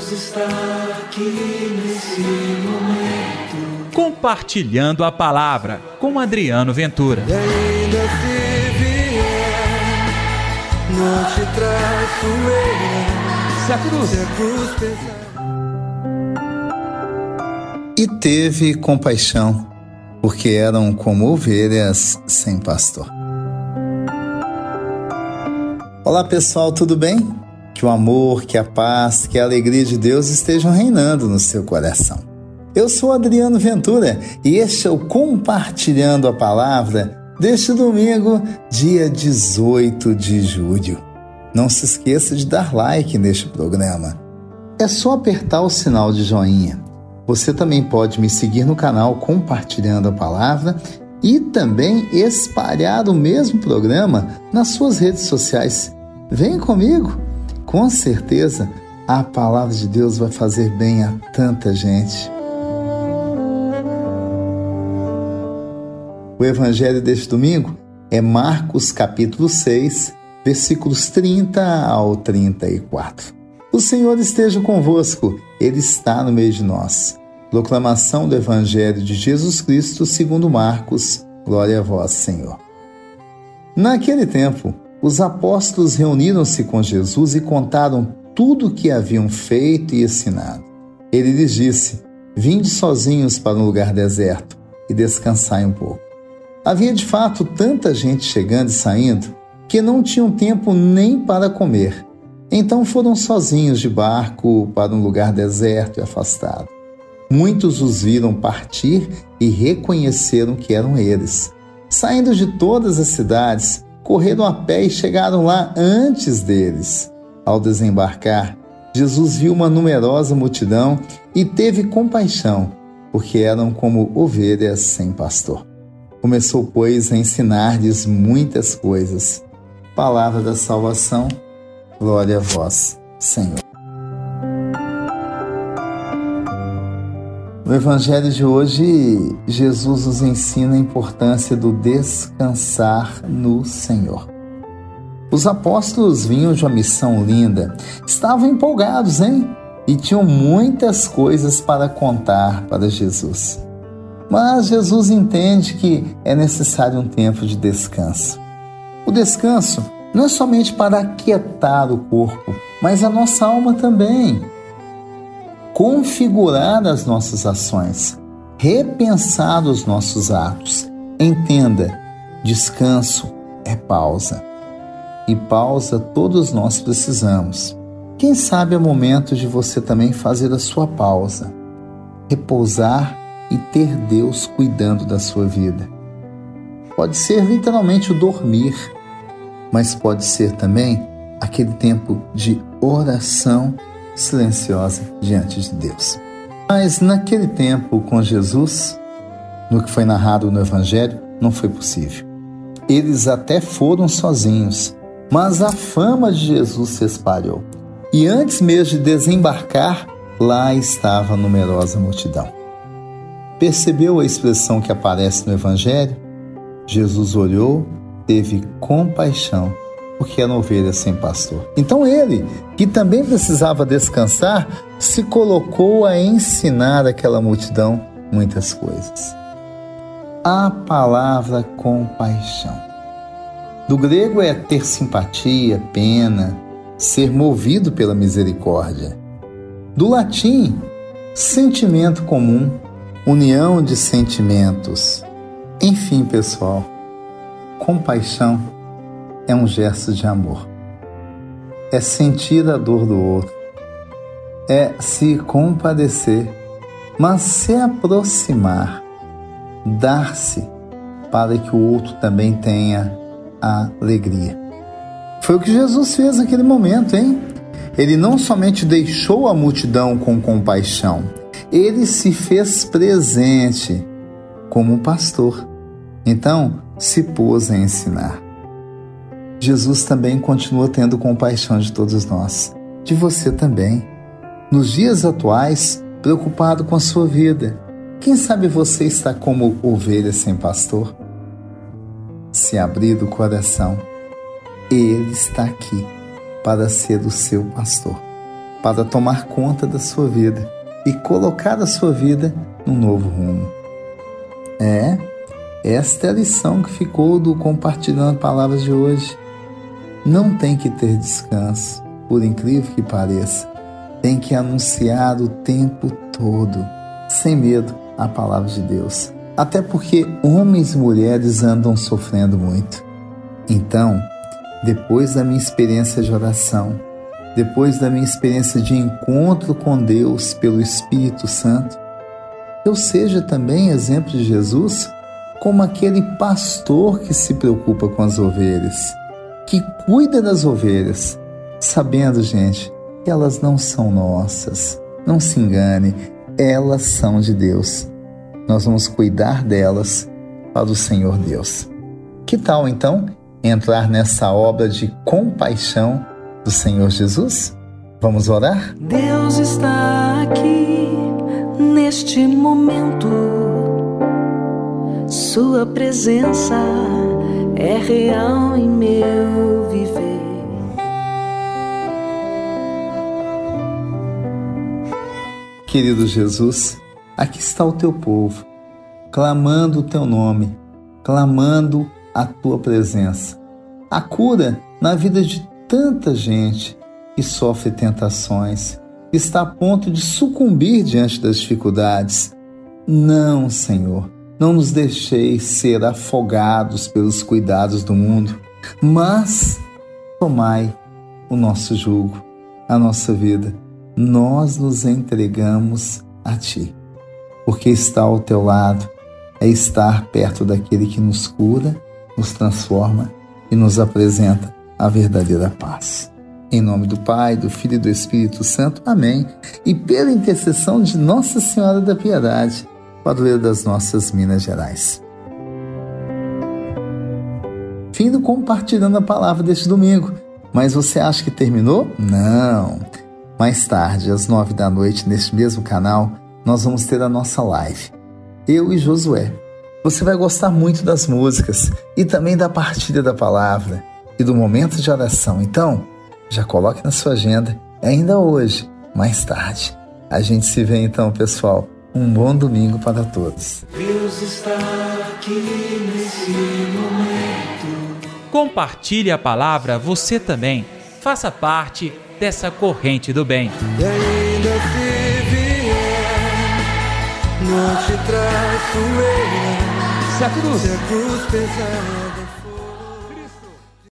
Deus está aqui nesse momento. Compartilhando a palavra com Adriano Ventura. E ainda se vier, não te traço eu. Se a cruz, Se a cruz pesar. E teve compaixão, porque eram como ovelhas sem pastor. Olá pessoal, tudo bem? Que o amor, que a paz, que a alegria de Deus estejam reinando no seu coração. Eu sou Adriano Ventura e este é o Compartilhando a Palavra deste domingo, dia 18 de julho. Não se esqueça de dar like neste programa. É só apertar o sinal de joinha. Você também pode me seguir no canal Compartilhando a Palavra e também espalhar o mesmo programa nas suas redes sociais. Vem comigo! Com certeza a palavra de Deus vai fazer bem a tanta gente. O evangelho deste domingo é Marcos capítulo 6, versículos 30 ao 34. O Senhor esteja convosco, Ele está no meio de nós. Proclamação do Evangelho de Jesus Cristo segundo Marcos. Glória a vós, Senhor. Naquele tempo, os apóstolos reuniram-se com Jesus e contaram tudo o que haviam feito e ensinado. Ele lhes disse: Vinde sozinhos para um lugar deserto e descansai um pouco. Havia de fato tanta gente chegando e saindo que não tinham tempo nem para comer. Então foram sozinhos de barco para um lugar deserto e afastado. Muitos os viram partir e reconheceram que eram eles. Saindo de todas as cidades, correram a pé e chegaram lá antes deles. Ao desembarcar, Jesus viu uma numerosa multidão e teve compaixão, porque eram como ovelhas sem pastor. Começou, pois, a ensinar-lhes muitas coisas. Palavra da salvação, glória a vós, Senhor. No Evangelho de hoje, Jesus nos ensina a importância do descansar no Senhor. Os apóstolos vinham de uma missão linda, estavam empolgados, hein? E tinham muitas coisas para contar para Jesus. Mas Jesus entende que é necessário um tempo de descanso. O descanso não é somente para aquietar o corpo, mas a nossa alma também configurar as nossas ações, repensar os nossos atos. Entenda, descanso é pausa. E pausa todos nós precisamos. Quem sabe é momento de você também fazer a sua pausa, repousar e ter Deus cuidando da sua vida. Pode ser literalmente o dormir, mas pode ser também aquele tempo de oração silenciosa diante de Deus. Mas naquele tempo com Jesus, no que foi narrado no Evangelho, não foi possível. Eles até foram sozinhos, mas a fama de Jesus se espalhou. E antes mesmo de desembarcar, lá estava a numerosa multidão. Percebeu a expressão que aparece no Evangelho? Jesus olhou, teve compaixão porque era ovelha sem pastor. Então ele, que também precisava descansar, se colocou a ensinar aquela multidão muitas coisas. A palavra compaixão. Do grego é ter simpatia, pena, ser movido pela misericórdia. Do latim, sentimento comum, união de sentimentos. Enfim, pessoal, compaixão é um gesto de amor. É sentir a dor do outro. É se compadecer, mas se aproximar, dar-se para que o outro também tenha a alegria. Foi o que Jesus fez naquele momento, hein? Ele não somente deixou a multidão com compaixão, ele se fez presente como pastor. Então, se pôs a ensinar. Jesus também continua tendo compaixão de todos nós, de você também. Nos dias atuais, preocupado com a sua vida, quem sabe você está como ovelha sem pastor? Se abrir do coração, Ele está aqui para ser o seu pastor. para tomar conta da sua vida e colocar a sua vida num novo rumo. É, esta é a lição que ficou do compartilhando palavras de hoje. Não tem que ter descanso, por incrível que pareça. Tem que anunciar o tempo todo, sem medo, a palavra de Deus. Até porque homens e mulheres andam sofrendo muito. Então, depois da minha experiência de oração, depois da minha experiência de encontro com Deus pelo Espírito Santo, eu seja também exemplo de Jesus como aquele pastor que se preocupa com as ovelhas, que cuida das ovelhas, sabendo, gente, que elas não são nossas. Não se engane, elas são de Deus. Nós vamos cuidar delas para o Senhor Deus. Que tal então entrar nessa obra de compaixão do Senhor Jesus? Vamos orar? Deus está aqui neste momento. Sua presença é real em meu viver. Querido Jesus, aqui está o teu povo, clamando o teu nome, clamando a tua presença. A cura na vida de tanta gente que sofre tentações, está a ponto de sucumbir diante das dificuldades. Não, Senhor, não nos deixeis ser afogados pelos cuidados do mundo, mas tomai o nosso jugo, a nossa vida. Nós nos entregamos a Ti, porque estar ao teu lado é estar perto daquele que nos cura, nos transforma e nos apresenta a verdadeira paz. Em nome do Pai, do Filho e do Espírito Santo. Amém. E pela intercessão de Nossa Senhora da Piedade, padroeira das nossas Minas Gerais. Fim do compartilhando a palavra deste domingo. Mas você acha que terminou? Não. Mais tarde, às nove da noite, neste mesmo canal, nós vamos ter a nossa live. Eu e Josué. Você vai gostar muito das músicas e também da partilha da palavra e do momento de oração. Então, já coloque na sua agenda, ainda hoje, mais tarde. A gente se vê então, pessoal. Um bom domingo para todos. Deus está aqui nesse momento. Compartilhe a palavra você também. Faça parte dessa corrente do bem. E ainda se vier, não te traço eu. Se a cruz Se a cruz pesar.